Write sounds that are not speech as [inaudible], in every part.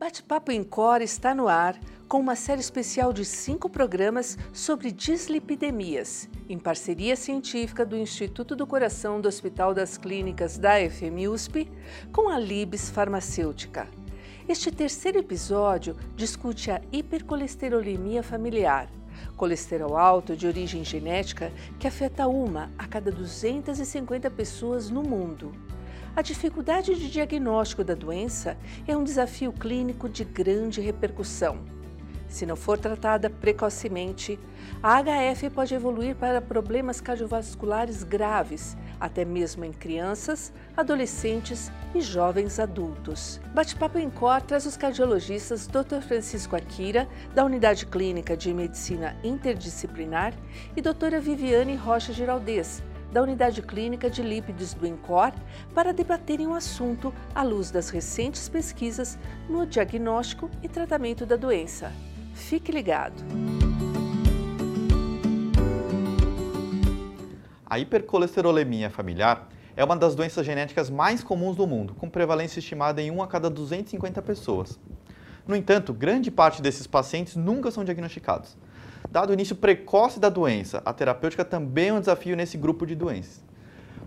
Bate-Papo em Cor está no ar com uma série especial de cinco programas sobre dislipidemias, em parceria científica do Instituto do Coração do Hospital das Clínicas da FMUSP com a Libes Farmacêutica. Este terceiro episódio discute a hipercolesterolemia familiar, colesterol alto de origem genética que afeta uma a cada 250 pessoas no mundo. A dificuldade de diagnóstico da doença é um desafio clínico de grande repercussão. Se não for tratada precocemente, a HF pode evoluir para problemas cardiovasculares graves, até mesmo em crianças, adolescentes e jovens adultos. Bate-papo em Cor traz os cardiologistas Dr. Francisco Akira, da Unidade Clínica de Medicina Interdisciplinar, e doutora Viviane Rocha Giraldez, da Unidade Clínica de Lípidos do INCOR para debaterem o assunto à luz das recentes pesquisas no diagnóstico e tratamento da doença. Fique ligado! A hipercolesterolemia familiar é uma das doenças genéticas mais comuns do mundo, com prevalência estimada em 1 a cada 250 pessoas. No entanto, grande parte desses pacientes nunca são diagnosticados. Dado o início precoce da doença, a terapêutica também é um desafio nesse grupo de doenças.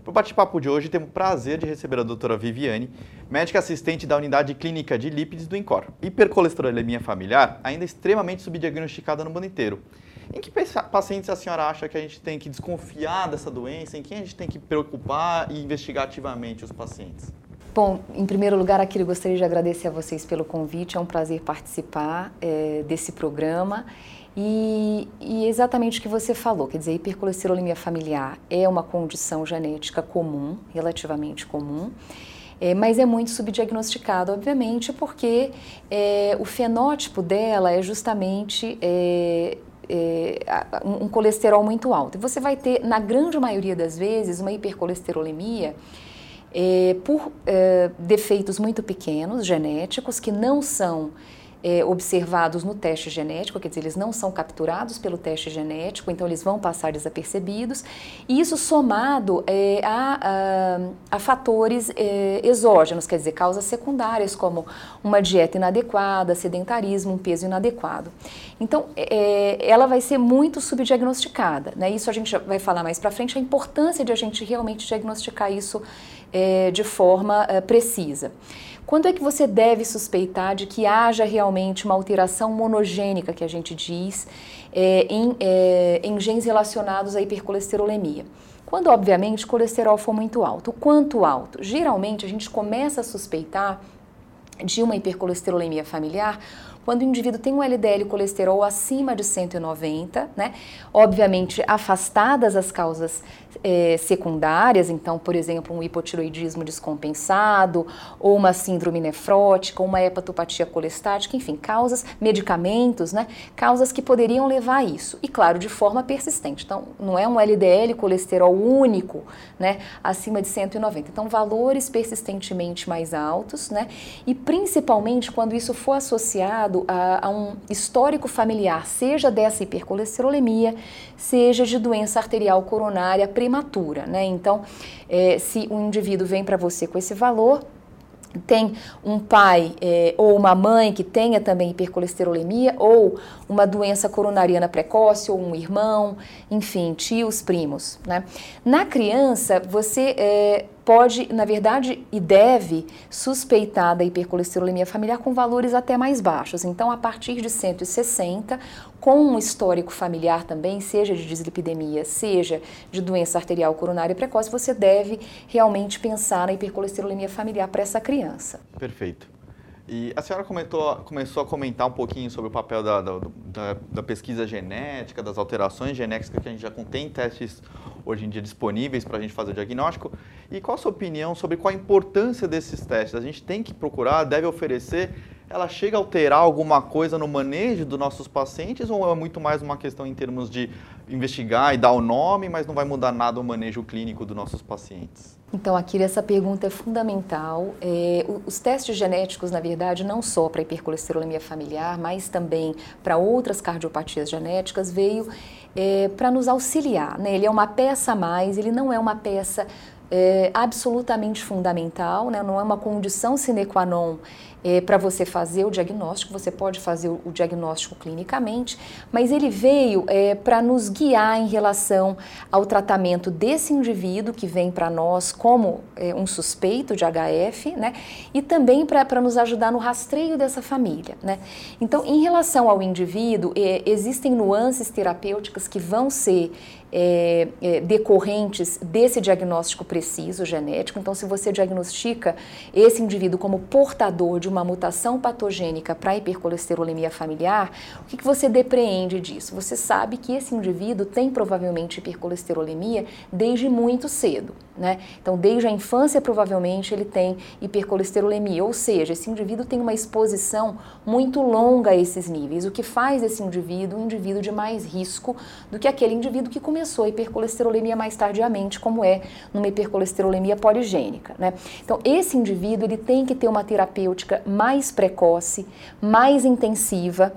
Para o bate-papo de hoje, temos o prazer de receber a doutora Viviane, médica assistente da unidade clínica de lípides do INCOR. Hipercolesterolemia familiar ainda extremamente subdiagnosticada no mundo inteiro. Em que pacientes a senhora acha que a gente tem que desconfiar dessa doença? Em quem a gente tem que preocupar e investigar ativamente os pacientes? Bom, em primeiro lugar, aqui eu gostaria de agradecer a vocês pelo convite. É um prazer participar é, desse programa. E, e, exatamente o que você falou, quer dizer, a hipercolesterolemia familiar é uma condição genética comum, relativamente comum, é, mas é muito subdiagnosticada, obviamente, porque é, o fenótipo dela é justamente é, um colesterol muito alto. E você vai ter, na grande maioria das vezes, uma hipercolesterolemia é, por é, defeitos muito pequenos, genéticos, que não são é, observados no teste genético, quer dizer, eles não são capturados pelo teste genético, então eles vão passar desapercebidos, e isso somado é, a, a, a, fatores é, exógenos, quer dizer, causas secundárias, como uma dieta inadequada, sedentarismo, um peso inadequado. Então, é, ela vai ser muito subdiagnosticada, né? Isso a gente vai falar mais para frente, a importância de a gente realmente diagnosticar isso é, de forma é, precisa. Quando é que você deve suspeitar de que haja realmente uma alteração monogênica, que a gente diz, é, em, é, em genes relacionados à hipercolesterolemia? Quando, obviamente, o colesterol for muito alto. Quanto alto? Geralmente, a gente começa a suspeitar de uma hipercolesterolemia familiar quando o indivíduo tem um LDL colesterol acima de 190, né? Obviamente, afastadas as causas é, secundárias, então, por exemplo, um hipotiroidismo descompensado, ou uma síndrome nefrótica, ou uma hepatopatia colestática, enfim, causas, medicamentos, né? Causas que poderiam levar a isso. E, claro, de forma persistente. Então, não é um LDL colesterol único, né? Acima de 190. Então, valores persistentemente mais altos, né? E principalmente quando isso for associado a, a um histórico familiar, seja dessa hipercolesterolemia, seja de doença arterial coronária prematura. Né? Então, é, se um indivíduo vem para você com esse valor, tem um pai é, ou uma mãe que tenha também hipercolesterolemia ou uma doença coronariana precoce ou um irmão, enfim, tios, primos. Né? Na criança, você é, pode, na verdade, e deve suspeitar da hipercolesterolemia familiar com valores até mais baixos. Então, a partir de 160, com um histórico familiar também, seja de dislipidemia, seja de doença arterial coronária precoce, você deve realmente pensar na hipercolesterolemia familiar para essa criança. Perfeito. E a senhora comentou, começou a comentar um pouquinho sobre o papel da, da, da, da pesquisa genética, das alterações genéticas que a gente já contém testes hoje em dia disponíveis para a gente fazer o diagnóstico. E qual a sua opinião sobre qual a importância desses testes? A gente tem que procurar, deve oferecer ela chega a alterar alguma coisa no manejo dos nossos pacientes ou é muito mais uma questão em termos de investigar e dar o nome, mas não vai mudar nada o manejo clínico dos nossos pacientes? Então, aqui essa pergunta é fundamental. É, os testes genéticos, na verdade, não só para hipercolesterolemia familiar, mas também para outras cardiopatias genéticas, veio é, para nos auxiliar. Né? Ele é uma peça a mais, ele não é uma peça é, absolutamente fundamental, né? não é uma condição sine qua non é, para você fazer o diagnóstico, você pode fazer o, diagnóstico clinicamente, mas ele veio é, para nos guiar em relação ao tratamento desse indivíduo que vem para nós como é, um suspeito de HF, né? E também para nos ajudar no rastreio dessa família, né? Então, em relação ao indivíduo, é, existem nuances terapêuticas que vão ser é, é, decorrentes desse diagnóstico preciso genético. Então, se você diagnostica esse indivíduo como portador de uma mutação patogênica para hipercolesterolemia familiar, o que, que você depreende disso? Você sabe que esse indivíduo tem provavelmente hipercolesterolemia desde muito cedo. Né? Então, desde a infância, provavelmente, ele tem hipercolesterolemia, ou seja, esse indivíduo tem uma exposição muito longa a esses níveis, o que faz esse indivíduo um indivíduo de mais risco do que aquele indivíduo que começou a hipercolesterolemia mais tardiamente, como é numa hipercolesterolemia poligênica. Né? Então, esse indivíduo ele tem que ter uma terapêutica mais precoce, mais intensiva,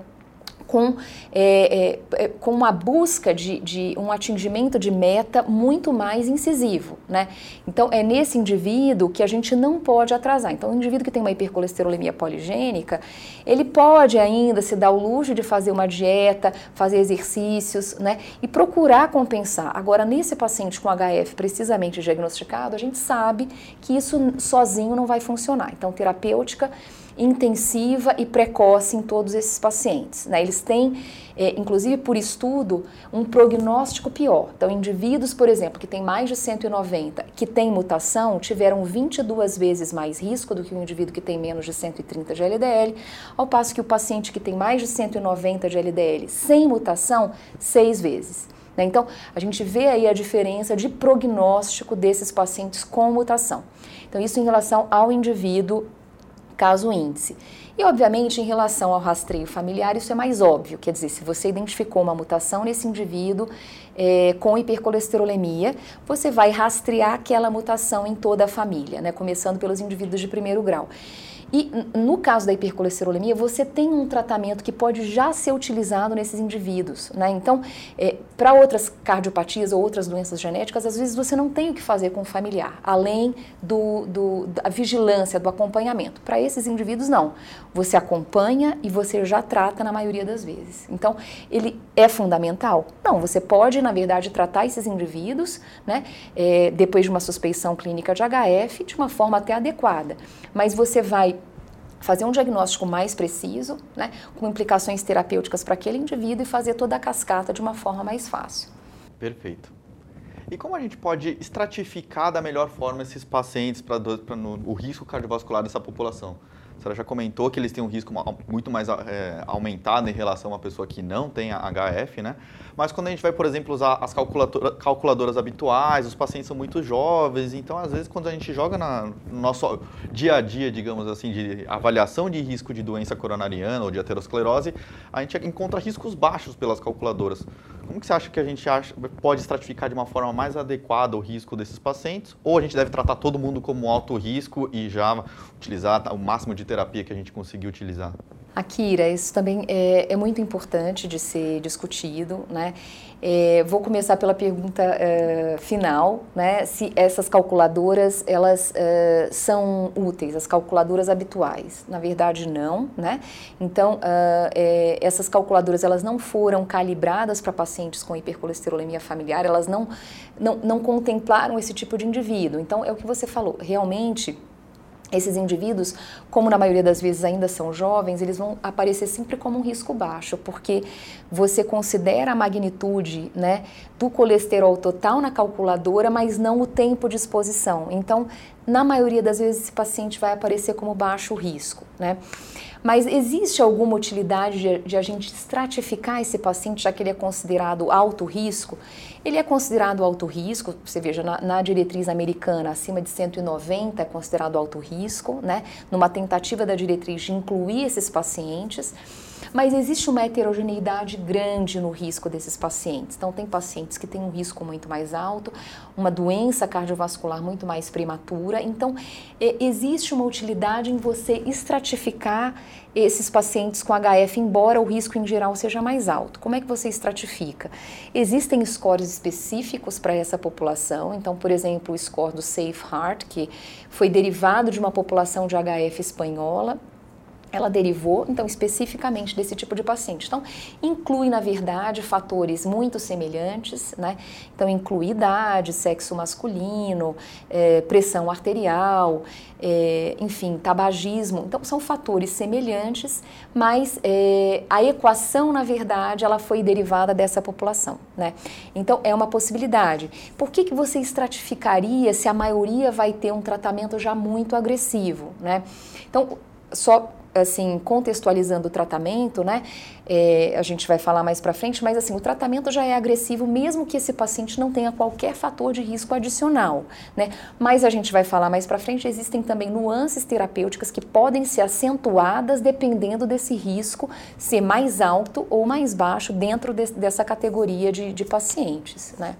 com, é, é, é, com uma busca de, de, um atingimento de meta muito mais incisivo, né? Então, é nesse indivíduo que a gente não pode atrasar. Então, o indivíduo que tem uma hipercolesterolemia poligênica, ele pode ainda se dar o luxo de fazer uma dieta, fazer exercícios, né? E procurar compensar. Agora, nesse paciente com HF precisamente diagnosticado, a gente sabe que isso sozinho não vai funcionar. Então, terapêutica intensiva e precoce em todos esses pacientes. Né? Eles têm, é, inclusive por estudo, um prognóstico pior. Então, indivíduos, por exemplo, que têm mais de 190, que têm mutação, tiveram 22 vezes mais risco do que o indivíduo que tem menos de 130 de LDL, ao passo que o paciente que tem mais de 190 de LDL sem mutação, seis vezes. Né? Então, a gente vê aí a diferença de prognóstico desses pacientes com mutação. Então, isso em relação ao indivíduo caso índice. E, obviamente, em relação ao rastreio familiar, isso é mais óbvio. Quer dizer, se você identificou uma mutação nesse indivíduo é, com hipercolesterolemia, você vai rastrear aquela mutação em toda a família, né? começando pelos indivíduos de primeiro grau. E no caso da hipercolesterolemia, você tem um tratamento que pode já ser utilizado nesses indivíduos. Né? Então, é, para outras cardiopatias ou outras doenças genéticas, às vezes você não tem o que fazer com o familiar, além do, do da vigilância, do acompanhamento. Para esses indivíduos, não. Você acompanha e você já trata na maioria das vezes. Então, ele é fundamental? Não, você pode, na verdade, tratar esses indivíduos, né, é, depois de uma suspeição clínica de HF, de uma forma até adequada. Mas você vai fazer um diagnóstico mais preciso, né, com implicações terapêuticas para aquele indivíduo e fazer toda a cascata de uma forma mais fácil. Perfeito. E como a gente pode estratificar da melhor forma esses pacientes para o risco cardiovascular dessa população? A senhora já comentou que eles têm um risco muito mais é, aumentado em relação a uma pessoa que não tem HF, né? Mas quando a gente vai, por exemplo, usar as calculadoras habituais, os pacientes são muito jovens, então às vezes quando a gente joga na, no nosso dia a dia, digamos assim, de avaliação de risco de doença coronariana ou de aterosclerose, a gente encontra riscos baixos pelas calculadoras. Como que você acha que a gente acha, pode estratificar de uma forma mais adequada o risco desses pacientes? Ou a gente deve tratar todo mundo como alto risco e já utilizar o máximo de terapia que a gente conseguir utilizar? Akira, isso também é, é, muito importante de ser discutido, né? É, vou começar pela pergunta é, final, né? Se essas calculadoras elas é, são úteis, as calculadoras habituais? Na verdade, não, né? Então, é, essas calculadoras elas não foram calibradas para pacientes com hipercolesterolemia familiar, elas não, não, não contemplaram esse tipo de indivíduo. Então, é o que você falou, realmente esses indivíduos, como na maioria das vezes ainda são jovens, eles vão aparecer sempre como um risco baixo, porque você considera a magnitude né, do colesterol total na calculadora, mas não o tempo de exposição. Então, na maioria das vezes, esse paciente vai aparecer como baixo risco. Né? Mas existe alguma utilidade de, de, a gente estratificar esse paciente, já que ele é considerado alto risco? Ele é considerado alto risco, você veja, na, na diretriz americana, acima de 190 é considerado alto risco, né? Numa tentativa da diretriz de incluir esses pacientes mas existe uma heterogeneidade grande no risco desses pacientes. Então, tem pacientes que têm um risco muito mais alto, uma doença cardiovascular muito mais prematura. Então, é, existe uma utilidade em você estratificar esses pacientes com HF, embora o risco em geral seja mais alto. Como é que você estratifica? Existem scores específicos para essa população. Então, por exemplo, o score do Safe Heart, que foi derivado de uma população de HF espanhola ela derivou, então, especificamente desse tipo de paciente. Então, inclui, na verdade, fatores muito semelhantes, né? Então, inclui idade, sexo masculino, é, pressão arterial, é, enfim, tabagismo. Então, são fatores semelhantes, mas é, a equação, na verdade, ela foi derivada dessa população, né? Então, é uma possibilidade. Por que, que você estratificaria se a maioria vai ter um tratamento já muito agressivo, né? Então, só assim, contextualizando o tratamento, né? É, a gente vai falar mais para frente, mas assim, o tratamento já é agressivo mesmo que esse paciente não tenha qualquer fator de risco adicional, né? Mas a gente vai falar mais para frente, existem também nuances terapêuticas que podem ser acentuadas dependendo desse risco ser mais alto ou mais baixo dentro de, dessa categoria de, de pacientes, né?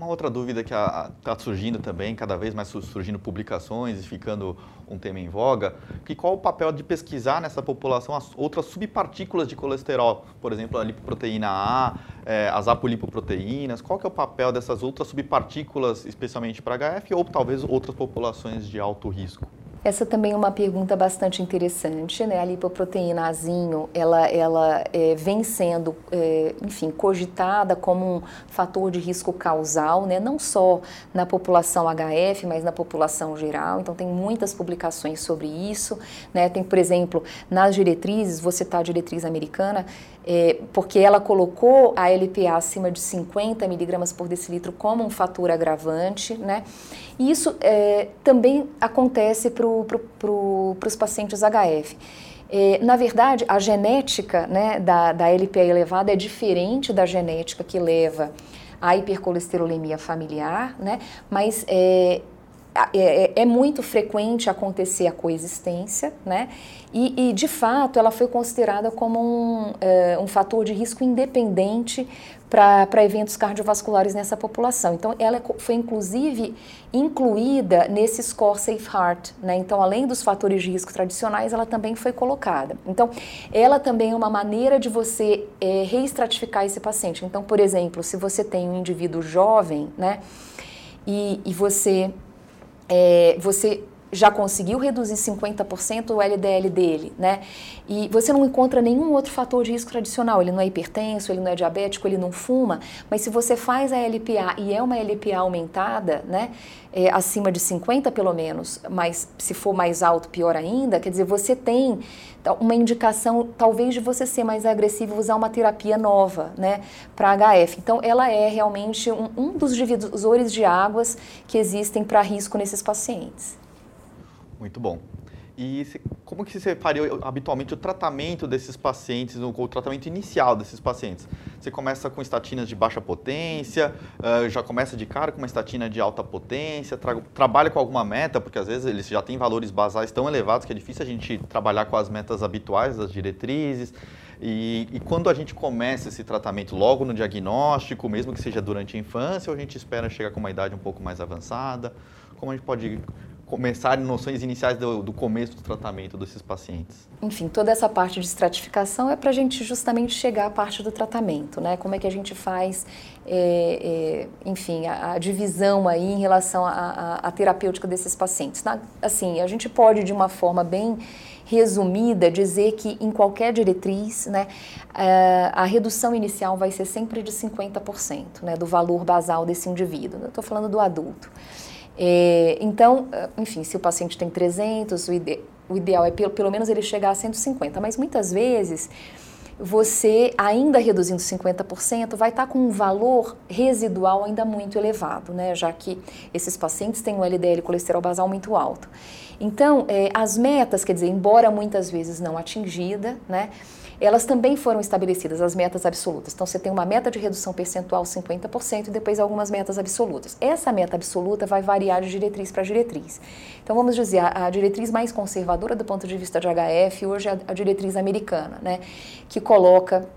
Uma outra dúvida que está surgindo também, cada vez mais surgindo publicações e ficando um tema em voga, que qual o papel de pesquisar nessa população as outras subpartículas de colesterol, por exemplo, a lipoproteína A, é, as apolipoproteínas, qual que é o papel dessas outras subpartículas, especialmente para HF, ou talvez outras populações de alto risco? Essa também é uma pergunta bastante interessante, né? A lipoproteína azinho, ela, ela é, vem sendo, é, enfim, cogitada como um fator de risco causal, né? Não só na população HF, mas na população geral. Então, tem muitas publicações sobre isso, né? Tem, por exemplo, nas diretrizes, vou citar a diretriz americana, é, porque ela colocou a LPA acima de 50 miligramas por decilitro como um fator agravante, né? E isso é, também acontece para pro, os pacientes HF. É, na verdade, a genética né, da, da LPA elevada é diferente da genética que leva à hipercolesterolemia familiar, né? Mas é, é, é, é, muito frequente acontecer a coexistência, né? E, e de fato ela foi considerada como um, é, um fator de risco independente para eventos cardiovasculares nessa população. Então, ela é foi inclusive incluída nesse score Safe Heart, né? Então, além dos fatores de risco tradicionais, ela também foi colocada. Então, ela também é uma maneira de você é, reestratificar esse paciente. Então, por exemplo, se você tem um indivíduo jovem, né? E, e você é, você já conseguiu reduzir 50% o LDL dele, né? E você não encontra nenhum outro fator de risco tradicional. Ele não é hipertenso, ele não é diabético, ele não fuma. Mas se você faz a LPA e é uma LPA aumentada, né? É, acima de 50 pelo menos, mas se for mais alto, pior ainda, quer dizer, você tem uma indicação talvez de você ser mais agressivo usar uma terapia nova, né, para HF. Então, ela é realmente um, um dos divisores de águas que existem para risco nesses pacientes. Muito bom. E como que você faria habitualmente o tratamento desses pacientes, o tratamento inicial desses pacientes? Você começa com estatinas de baixa potência, já começa de cara com uma estatina de alta potência, tra trabalha com alguma meta, porque às vezes eles já têm valores basais tão elevados que é difícil a gente trabalhar com as metas habituais das diretrizes. E, e, quando a gente começa esse tratamento logo no diagnóstico, mesmo que seja durante a infância, ou a gente espera chegar com uma idade um pouco mais avançada? Como a gente pode começar noções iniciais do, do, começo do tratamento desses pacientes? Enfim, toda essa parte de estratificação é para a gente justamente chegar à parte do tratamento, né? Como é que a gente faz, é, é, enfim, a, a, divisão aí em relação à terapêutica desses pacientes. Na, assim, a gente pode, de uma forma bem resumida, dizer que em qualquer diretriz, né, a redução inicial vai ser sempre de 50%, né, do valor basal desse indivíduo. Estou falando do adulto. É, então, enfim, se o paciente tem 300, o, ide o ideal é pelo, pelo menos ele chegar a 150, mas muitas vezes você, ainda reduzindo 50%, vai estar com um valor residual ainda muito elevado, né? Já que esses pacientes têm um LDL colesterol basal muito alto. Então, é, as metas, quer dizer, embora muitas vezes não atingida, né? Elas também foram estabelecidas, as metas absolutas. Então, você tem uma meta de redução percentual 50% e depois algumas metas absolutas. Essa meta absoluta vai variar de diretriz para diretriz. Então, vamos dizer, a, a, diretriz mais conservadora do ponto de vista de HF hoje é a, a diretriz americana, né, que coloca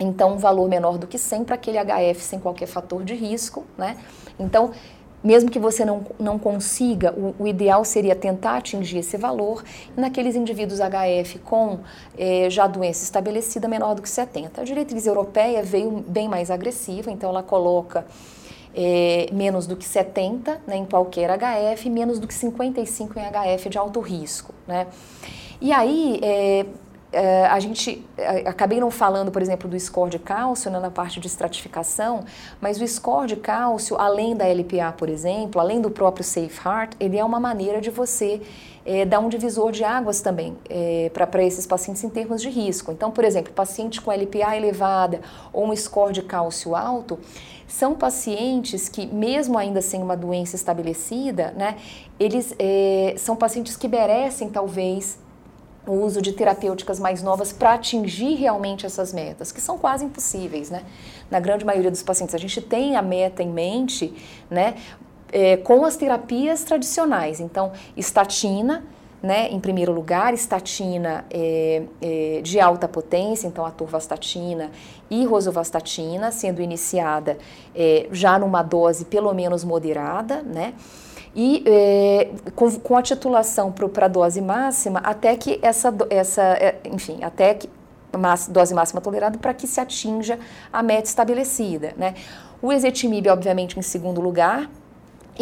então um valor menor do que 100 para aquele HF sem qualquer fator de risco, né? Então, mesmo que você não, não consiga, o, o ideal seria tentar atingir esse valor naqueles indivíduos HF com eh, já doença estabelecida menor do que 70. A diretriz europeia veio bem mais agressiva, então ela coloca é, menos do que 70 né, em qualquer HF, menos do que 55 em HF de alto risco. Né? E aí, é, é, a gente é, acabei não falando, por exemplo, do score de cálcio né, na parte de estratificação, mas o score de cálcio, além da LPA, por exemplo, além do próprio Safe Heart, ele é uma maneira de você é, dar um divisor de águas também é, para esses pacientes em termos de risco. Então, por exemplo, paciente com LPA elevada ou um score de cálcio alto, são pacientes que, mesmo ainda sem uma doença estabelecida, né, eles é, são pacientes que merecem talvez o uso de terapêuticas mais novas para atingir realmente essas metas, que são quase impossíveis, né? Na grande maioria dos pacientes, a gente tem a meta em mente, né? É, com as terapias tradicionais. Então, estatina, né, em primeiro lugar, estatina é, é, de alta potência, então a turvastatina e rosuvastatina, sendo iniciada é, já numa dose pelo menos moderada, né? E é, com, com, a titulação para a dose máxima até que essa, essa é, enfim, até que dose máxima tolerada para que se atinja a meta estabelecida. Né? O ezetimibe, obviamente, em segundo lugar,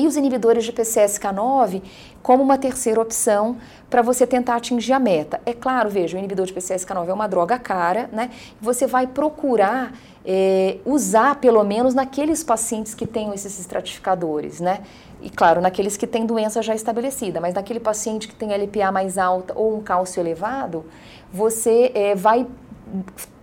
e os inibidores de PCSK9 como uma terceira opção para você tentar atingir a meta. É claro, veja, o inibidor de PCSK9 é uma droga cara, né? Você vai procurar é, usar pelo menos naqueles pacientes que tenham esses estratificadores, né? E claro, naqueles que têm doença já estabelecida, mas naquele paciente que tem LPA mais alta ou um cálcio elevado, você é, vai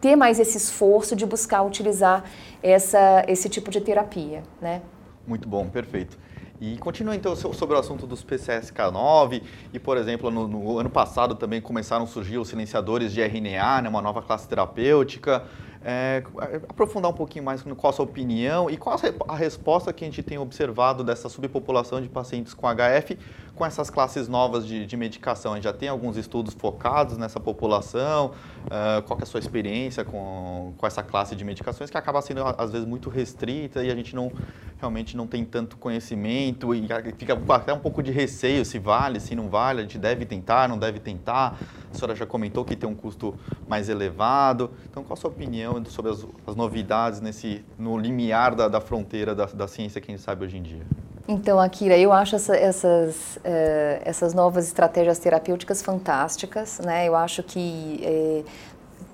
ter mais esse esforço de buscar utilizar essa, esse tipo de terapia, né? Muito bom, perfeito. E continua então sobre o assunto dos PCSK9 e, por exemplo, no, no ano passado também começaram a surgir os silenciadores de RNA, né, uma nova classe terapêutica. É, aprofundar um pouquinho mais qual a sua opinião e qual a resposta que a gente tem observado dessa subpopulação de pacientes com HF com essas classes novas de, de medicação? A gente já tem alguns estudos focados nessa população? Uh, qual é a sua experiência com, com essa classe de medicações que acaba sendo, às vezes, muito restrita e a gente não realmente não tem tanto conhecimento e fica até um pouco de receio se vale, se não vale, a gente deve tentar, não deve tentar. A senhora já comentou que tem um custo mais elevado. Então, qual a sua opinião sobre as, as novidades nesse, no limiar da, da fronteira da, da ciência que a gente sabe hoje em dia? Então, Akira, eu acho essa, essas, uh, essas novas estratégias terapêuticas fantásticas, né? Eu acho que, eh,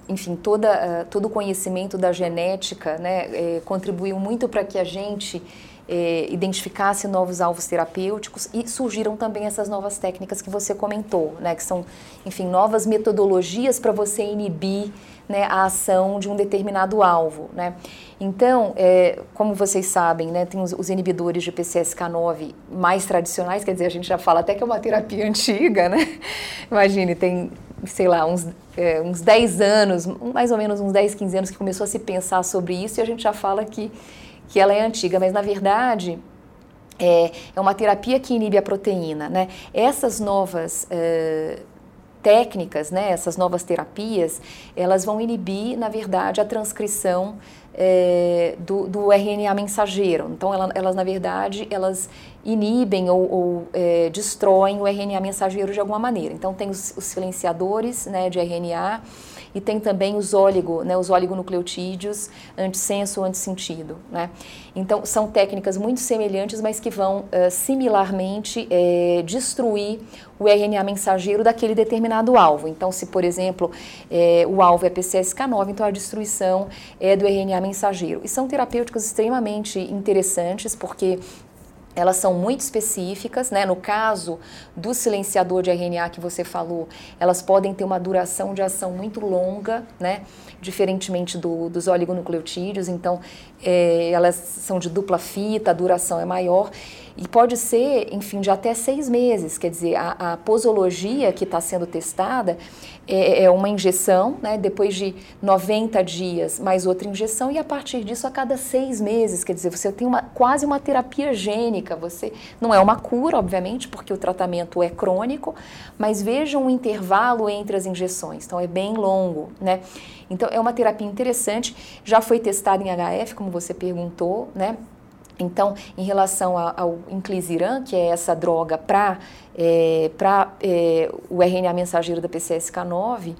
enfim, toda, uh, todo o conhecimento da genética, né, eh, contribuiu muito para que a gente identificasse novos alvos terapêuticos e surgiram também essas novas técnicas que você comentou, né? Que são, enfim, novas metodologias para você inibir né, a ação de um determinado alvo. Né? Então, é, como vocês sabem, né, tem os, os, inibidores de PCSK9 mais tradicionais, quer dizer, a gente já fala até que é uma terapia [laughs] antiga, né? Imagine, tem, sei lá, uns, é, uns 10 anos, mais ou menos uns 10, 15 anos que começou a se pensar sobre isso e a gente já fala que, que ela é antiga, mas na verdade é, é uma terapia que inibe a proteína. Né? Essas novas é, técnicas, né, essas novas terapias, elas vão inibir, na verdade, a transcrição é, do, do, RNA mensageiro. Então, ela, elas, na verdade, elas inibem ou, ou é, destroem o RNA mensageiro de alguma maneira. Então, tem os, os silenciadores né, de RNA, e tem também os óligo, né, os oligonucleotídeos antissenso, antissentido. Né? Então, são técnicas muito semelhantes, mas que vão uh, similarmente uh, destruir o RNA mensageiro daquele determinado alvo. Então, se, por exemplo, uh, o alvo é PCSK9, então a destruição é do RNA mensageiro. E são terapêuticas extremamente interessantes, porque elas são muito específicas, né? No caso do silenciador de RNA que você falou, elas podem ter uma duração de ação muito longa, né? Diferentemente do, dos oligonucleotídeos, então é, elas são de dupla fita, a duração é maior e pode ser, enfim, de até seis meses. Quer dizer, a, a posologia que está sendo testada é, é, uma injeção, né, depois de 90 dias, mais outra injeção, e a partir disso, a cada seis meses. Quer dizer, você tem uma, quase uma terapia gênica. Você não é uma cura, obviamente, porque o tratamento é crônico, mas vejam o intervalo entre as injeções. Então, é bem longo, né? Então, é uma terapia interessante. Já foi testada em HF, como você perguntou, né? Então, em relação ao inclisiran, que é essa droga para é, é, o RNA mensageiro da PCSK9,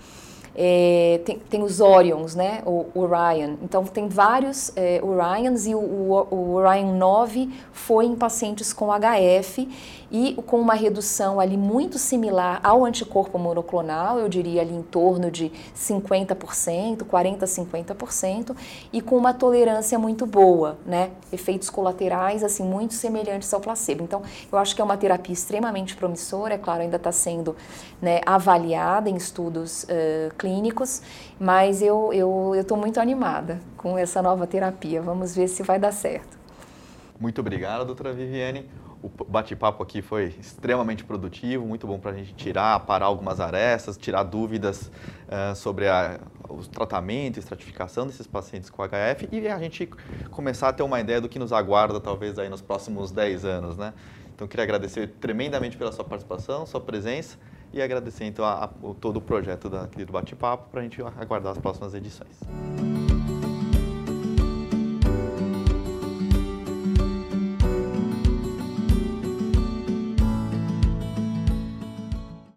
É, tem, tem, os Orions, né? O, Orion. Então tem vários é, Orions e o, o, o Orion 9 foi em pacientes com HF e com uma redução ali muito similar ao anticorpo monoclonal, eu diria ali em torno de 50%, 40 a 50%, e com uma tolerância muito boa, né? Efeitos colaterais assim muito semelhantes ao placebo. Então, eu acho que é uma terapia extremamente promissora, é claro, ainda está sendo né, avaliada em estudos uh, clínicos, mas eu eu estou muito animada com essa nova terapia. Vamos ver se vai dar certo. Muito obrigado, doutora Viviane o bate-papo aqui foi extremamente produtivo, muito bom para a gente tirar, parar algumas arestas, tirar dúvidas uh, sobre a, o tratamento estratificação desses pacientes com HF e a gente começar a ter uma ideia do que nos aguarda talvez aí nos próximos 10 anos, né? Então queria agradecer tremendamente pela sua participação, sua presença e agradecer então a, a, todo o projeto da, do bate-papo para a gente aguardar as próximas edições.